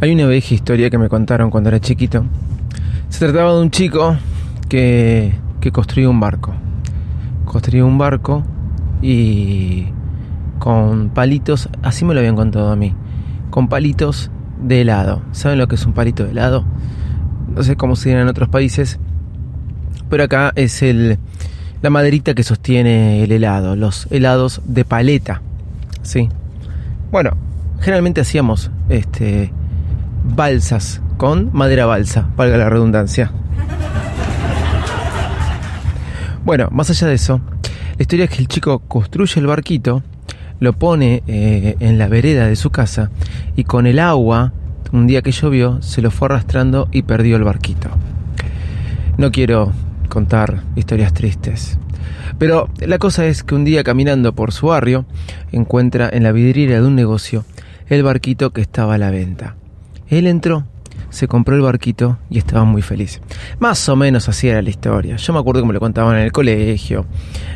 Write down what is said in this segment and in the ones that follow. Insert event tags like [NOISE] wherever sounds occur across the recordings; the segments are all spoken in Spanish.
Hay una vieja historia que me contaron cuando era chiquito. Se trataba de un chico que, que construyó un barco. Construyó un barco y con palitos, así me lo habían contado a mí, con palitos de helado. ¿Saben lo que es un palito de helado? No sé cómo se dice en otros países, pero acá es el, la maderita que sostiene el helado, los helados de paleta. ¿sí? Bueno, generalmente hacíamos este, balsas con madera balsa, valga la redundancia. Bueno, más allá de eso, la historia es que el chico construye el barquito, lo pone eh, en la vereda de su casa y con el agua, un día que llovió, se lo fue arrastrando y perdió el barquito. No quiero contar historias tristes, pero la cosa es que un día caminando por su barrio, encuentra en la vidriera de un negocio el barquito que estaba a la venta. Él entró, se compró el barquito y estaba muy feliz. Más o menos así era la historia. Yo me acuerdo que me lo contaban en el colegio.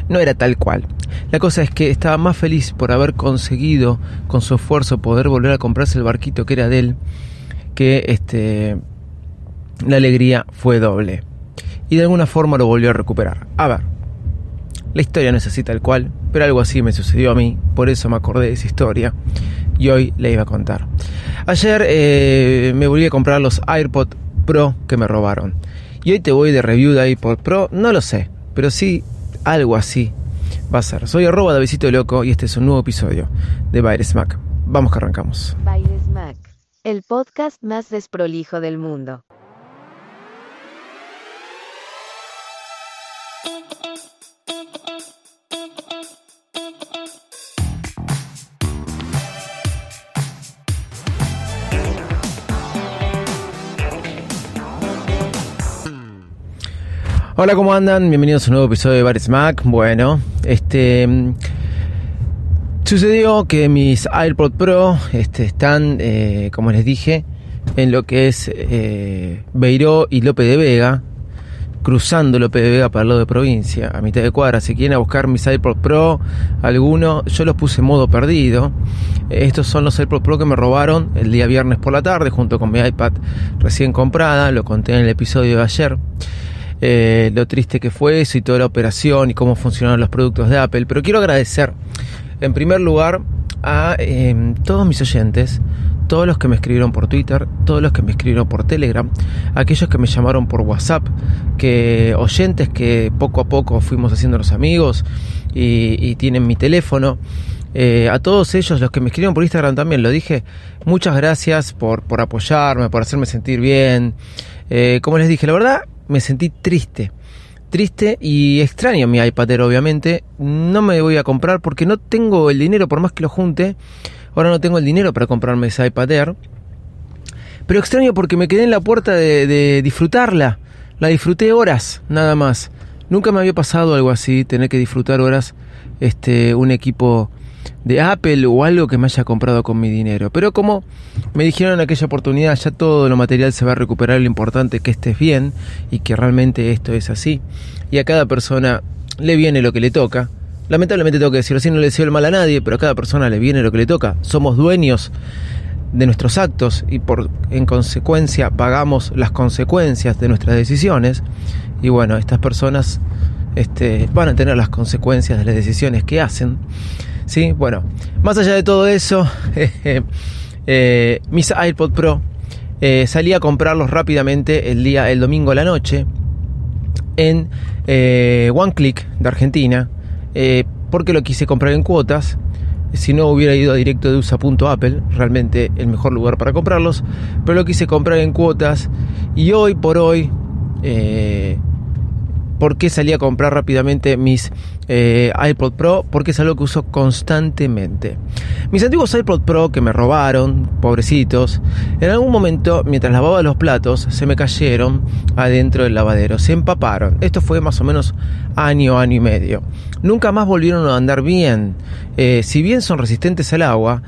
No era tal cual. La cosa es que estaba más feliz por haber conseguido con su esfuerzo poder volver a comprarse el barquito que era de él, que este la alegría fue doble. Y de alguna forma lo volvió a recuperar. A ver, la historia no es así tal cual, algo así me sucedió a mí, por eso me acordé de esa historia y hoy le iba a contar. Ayer eh, me volví a comprar los AirPod Pro que me robaron. Y hoy te voy de review de AirPod Pro, no lo sé, pero sí algo así va a ser. Soy arroba de Visito Loco y este es un nuevo episodio de Baires Mac. Vamos que arrancamos. Baires Mac, el podcast más desprolijo del mundo. Hola, ¿cómo andan? Bienvenidos a un nuevo episodio de Bares Mac. Bueno, este. Sucedió que mis AirPod Pro este, están, eh, como les dije, en lo que es eh, Beiró y Lope de Vega, cruzando Lope de Vega para el lado de provincia, a mitad de cuadra. Si quieren buscar mis AirPod Pro, alguno, yo los puse en modo perdido. Estos son los AirPod Pro que me robaron el día viernes por la tarde, junto con mi iPad recién comprada. Lo conté en el episodio de ayer. Eh, lo triste que fue eso y toda la operación y cómo funcionaron los productos de Apple. Pero quiero agradecer, en primer lugar, a em, todos mis oyentes, todos los que me escribieron por Twitter, todos los que me escribieron por Telegram, aquellos que me llamaron por WhatsApp, que oyentes que poco a poco fuimos haciendo los amigos y, tienen mi teléfono. Eh, a todos ellos, los que me escribieron por Instagram también, lo dije, muchas gracias por, por apoyarme, por hacerme sentir bien. Eh, como les dije, la verdad, me sentí triste. Triste y extraño mi iPad obviamente. No me voy a comprar porque no tengo el dinero, por más que lo junte. Ahora no tengo el dinero para comprarme ese iPad Air. Pero extraño porque me quedé en la puerta de, de disfrutarla. La disfruté horas, nada más. Nunca me había pasado algo así, tener que disfrutar horas este, un equipo de Apple o algo que me haya comprado con mi dinero. Pero como me dijeron en aquella oportunidad, ya todo lo material se va a recuperar, lo importante es que estés bien y que realmente esto es así. Y a cada persona le viene lo que le toca. Lamentablemente tengo que decirlo así, no le deseo el mal a nadie, pero a cada persona le viene lo que le toca. Somos dueños de nuestros actos y por en consecuencia pagamos las consecuencias de nuestras decisiones. Y bueno, estas personas este, van a tener las consecuencias de las decisiones que hacen. ¿Sí? Bueno, más allá de todo eso, [LAUGHS] eh, mis iPod Pro eh, salí a comprarlos rápidamente el día, el domingo a la noche en eh, Click de Argentina, porque lo quise comprar en cuotas. Si no hubiera ido a directo de usa.apple, realmente el mejor lugar para comprarlos, pero lo quise comprar en cuotas y hoy por hoy ¿Por qué salí a comprar rápidamente mis eh, iPod Pro? Porque es algo que uso constantemente. Mis antiguos iPod Pro que me robaron, pobrecitos, en algún momento, mientras lavaba los platos, se me cayeron adentro del lavadero, se empaparon. Esto fue más o menos año, año y medio. Nunca más volvieron a andar bien. Eh, si bien son resistentes al agua,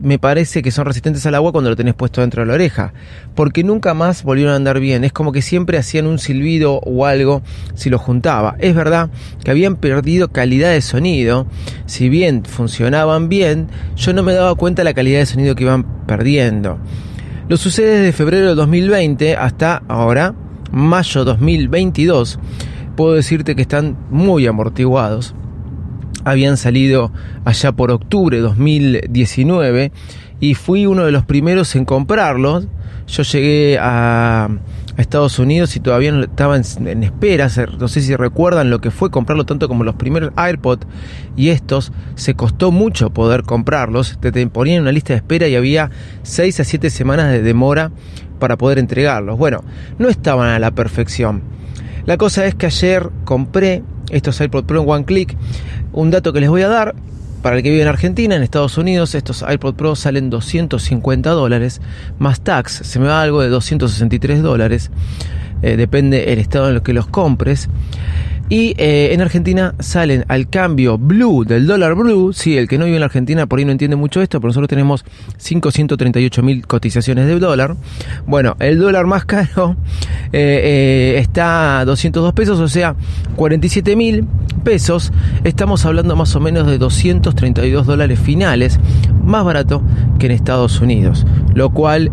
me parece que son resistentes al agua cuando lo tenés puesto dentro de la oreja, porque nunca más volvieron a andar bien. Es como que siempre hacían un silbido o algo si lo juntaba. Es verdad que habían perdido calidad de sonido, si bien funcionaban bien, yo no me daba cuenta de la calidad de sonido que iban perdiendo. Lo sucede desde febrero de 2020 hasta ahora, mayo 2022. Puedo decirte que están muy amortiguados habían salido allá por octubre de 2019 y fui uno de los primeros en comprarlos. Yo llegué a, Estados Unidos y todavía estaba en, espera. No sé si recuerdan lo que fue comprarlo tanto como los primeros AirPods y estos. Se costó mucho poder comprarlos. Te, ponían una lista de espera y había 6 a 7 semanas de demora para poder entregarlos. Bueno, no estaban a la perfección. La cosa es que ayer compré estos AirPods Pro en One Click. Un dato que les voy a dar, para el que vive en Argentina, en Estados Unidos, estos iPod Pro salen 250 dólares, más tax, se me va algo de 263 dólares, eh, depende el estado en el que los compres. Y eh, en Argentina salen al cambio blue del dólar blue. Sí, el que no vive en Argentina por ahí no entiende mucho esto, pero nosotros tenemos 538 mil cotizaciones de dólar. Bueno, el dólar más caro eh, eh, está a 202 pesos, o sea, 47 mil pesos. Estamos hablando más o menos de 232 dólares finales, más barato que en Estados Unidos. Lo cual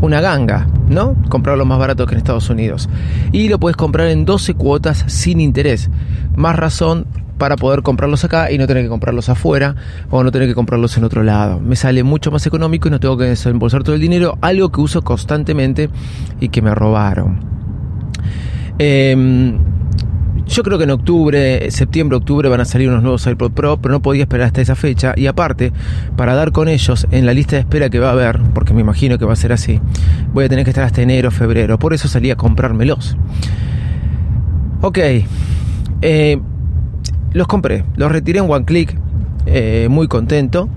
una ganga, ¿no? Comprarlo más barato que en Estados Unidos. Y lo puedes comprar en 12 cuotas sin interés. Más razón para poder comprarlos acá y no tener que comprarlos afuera o no tener que comprarlos en otro lado. Me sale mucho más económico y no tengo que desembolsar todo el dinero, algo que uso constantemente y que me robaron. Eh, yo creo que en octubre, septiembre, octubre van a salir unos nuevos iPod Pro, pero no podía esperar hasta esa fecha. Y aparte, para dar con ellos en la lista de espera que va a haber, porque me imagino que va a ser así, voy a tener que estar hasta enero, febrero. Por eso salí a comprármelos. Ok, eh, los compré, los retiré en One Click, eh, muy contento.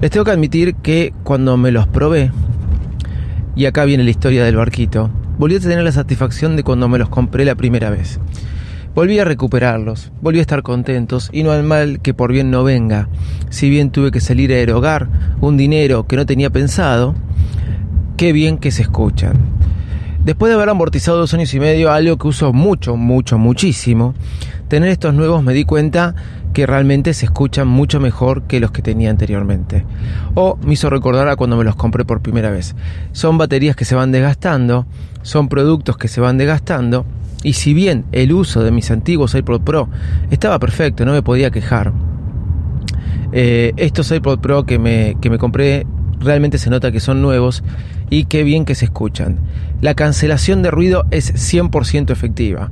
Les tengo que admitir que cuando me los probé, y acá viene la historia del barquito, volví a tener la satisfacción de cuando me los compré la primera vez. Volví a recuperarlos, volví a estar contentos y no al mal que por bien no venga. Si bien tuve que salir a erogar un dinero que no tenía pensado, qué bien que se escuchan. Después de haber amortizado dos años y medio, algo que uso mucho, mucho, muchísimo, tener estos nuevos me di cuenta que realmente se escuchan mucho mejor que los que tenía anteriormente. O me hizo recordar a cuando me los compré por primera vez. Son baterías que se van desgastando, son productos que se van desgastando y si bien el uso de mis antiguos iPod Pro estaba perfecto, no me podía quejar, eh, estos iPod Pro que me, que me compré realmente se nota que son nuevos y qué bien que se escuchan. La cancelación de ruido es 100% efectiva.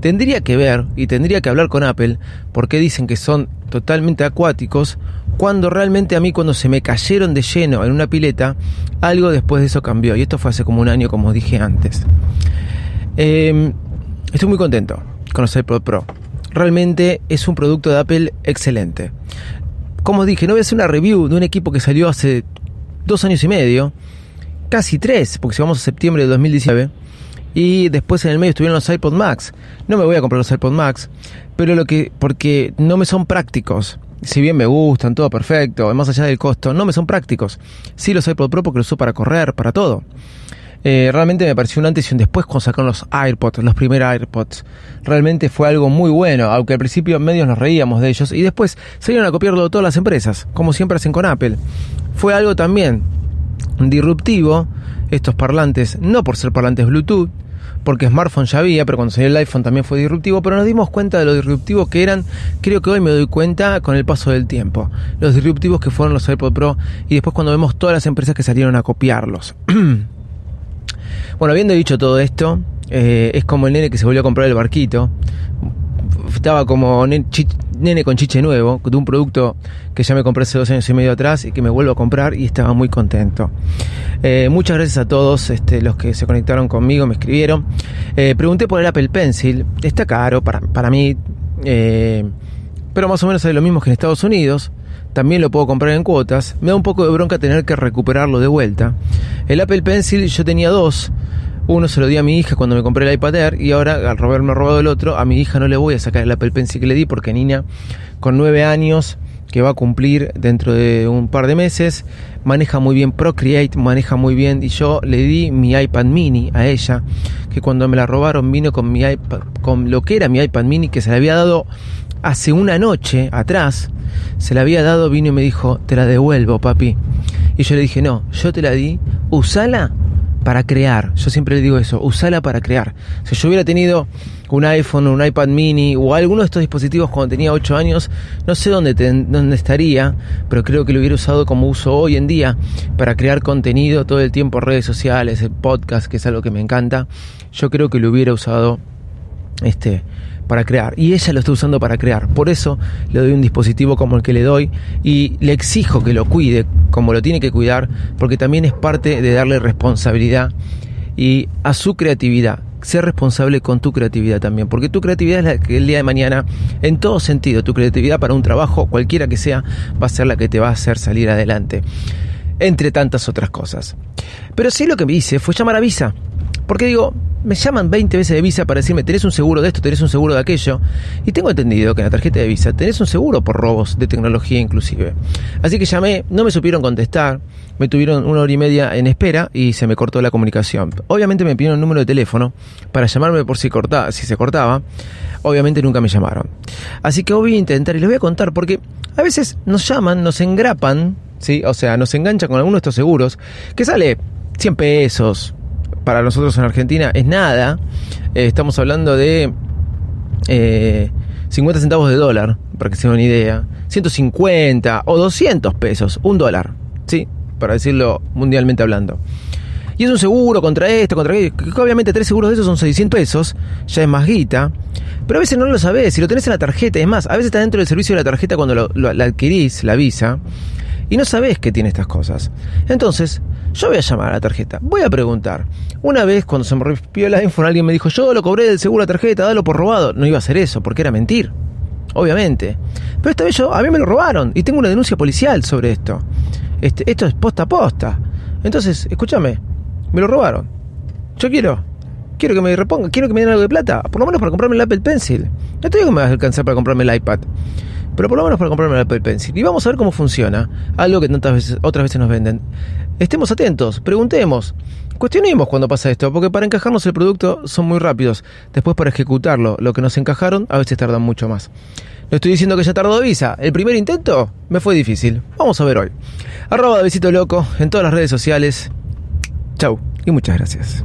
Tendría que ver y tendría que hablar con Apple porque dicen que son totalmente acuáticos cuando realmente a mí cuando se me cayeron de lleno en una pileta, algo después de eso cambió y esto fue hace como un año como dije antes. Eh, Estoy muy contento con los iPod Pro. Realmente es un producto de Apple excelente. Como dije, no voy a hacer una review de un equipo que salió hace dos años y medio, casi tres, porque si a septiembre de 2019, y después en el medio estuvieron los iPod Max. No me voy a comprar los iPod Max, pero lo que porque no me son prácticos. Si bien me gustan, todo perfecto, más allá del costo, no me son prácticos. Sí los iPod Pro porque los uso para correr, para todo. Eh, realmente me pareció un antes y un después cuando sacaron los AirPods, los primeros AirPods. Realmente fue algo muy bueno, aunque al principio en medios nos reíamos de ellos y después salieron a copiarlo todas las empresas, como siempre hacen con Apple. Fue algo también disruptivo, estos parlantes, no por ser parlantes Bluetooth, porque smartphone ya había, pero cuando salió el iPhone también fue disruptivo, pero nos dimos cuenta de lo disruptivo que eran, creo que hoy me doy cuenta con el paso del tiempo, los disruptivos que fueron los iPod Pro y después cuando vemos todas las empresas que salieron a copiarlos. [CLEARS THROAT] Bueno, habiendo dicho todo esto, eh, es como el nene que se volvió a comprar el barquito. Estaba como nene con chiche nuevo, de un producto que ya me compré hace dos años y medio atrás y que me vuelvo a comprar y estaba muy contento. Eh, muchas gracias a todos este, los que se conectaron conmigo, me escribieron. Eh, pregunté por el Apple Pencil, está caro para, para mí, pero más o menos hay lo mismo que en Estados Unidos. También lo puedo comprar en cuotas. Me da un poco de bronca tener que recuperarlo de vuelta. El Apple Pencil yo tenía dos. Uno se lo di a mi hija cuando me compré el iPad Air y ahora al haberme robado el otro, a mi hija no le voy a sacar el Apple Pencil que le di porque niña con nueve años que va a cumplir dentro de un par de meses, maneja muy bien Procreate, maneja muy bien y yo le di mi iPad mini a ella, que cuando me la robaron vino con mi iPad, con lo que era mi iPad mini que se le había dado hace una noche atrás, se la había dado, vino y me dijo, te la devuelvo, papi. Y yo le dije, no, yo te la di, usala para crear. Yo siempre le digo eso, usala para crear. Si yo hubiera tenido un iPhone, un iPad mini o alguno de estos dispositivos cuando tenía 8 años, no sé dónde, dónde estaría, pero creo que lo hubiera usado como uso hoy en día para crear contenido todo el tiempo, redes sociales, podcast, que es algo que me encanta. Yo creo que lo hubiera usado este para crear y ella lo está usando para crear. Por eso le doy un dispositivo como el que le doy y le exijo que lo cuide como lo tiene que cuidar porque también es parte de darle responsabilidad y a su creatividad. Ser responsable con tu creatividad también, porque tu creatividad es la que el día de mañana, en todo sentido, tu creatividad para un trabajo, cualquiera que sea, va a ser la que te va a hacer salir adelante, entre tantas otras cosas. Pero sí lo que me hice fue llamar a Visa, porque digo, me llaman 20 veces de Visa para decirme, tenés un seguro de esto, tenés un seguro de aquello. Y tengo entendido que en la tarjeta de Visa tenés un seguro por robos de tecnología inclusive. Así que llamé, no me supieron contestar, me tuvieron una hora y media en espera y se me cortó la comunicación. Obviamente me pidieron un número de teléfono para llamarme por si, cortaba, si se cortaba. Obviamente nunca me llamaron. Así que voy a intentar y les voy a contar porque a veces nos llaman, nos engrapan, ¿sí? O sea, nos enganchan con alguno de estos seguros que sale 100 pesos, para nosotros en Argentina es nada. Eh, estamos hablando de 50 eh, centavos de dólar, para que se den una idea. 150 o 200 pesos, un dólar, ¿sí? Para decirlo mundialmente hablando. Y es un seguro contra esto, contra aquello. Obviamente tres seguros de esos son 600 pesos, ya es más guita. Pero a veces no lo sabes, si lo tenés en la tarjeta, es más, a veces está dentro del servicio de la tarjeta cuando lo, la adquirís, la visa, y no sabés que tiene estas cosas. Entonces, yo voy a llamar a la tarjeta, voy a preguntar. Una vez cuando se me rompió la iPhone, alguien me dijo, yo lo cobré del seguro la tarjeta, dalo por robado. No iba a hacer eso, porque era mentir. Obviamente. Pero esta vez yo, a mí me lo robaron y tengo una denuncia policial sobre esto. Este, esto es posta a posta. Entonces, escúchame, me lo robaron. Yo quiero, quiero que me reponga, quiero que me den algo de plata, por lo menos para comprarme el Apple Pencil. No te digo que me vas a alcanzar para comprarme el iPad pero por lo menos para comprarme el Apple Pencil. Y vamos a ver cómo funciona, algo que tantas veces, otras veces nos venden. Estemos atentos, preguntemos, cuestionemos cuando pasa esto, porque para encajarnos el producto son muy rápidos. Después para ejecutarlo, lo que nos encajaron, a veces tardan mucho más. No estoy diciendo que ya tardó Visa. El primer intento me fue difícil. Vamos a ver hoy. Arroba de Besito Loco en todas las redes sociales. Chau y muchas gracias.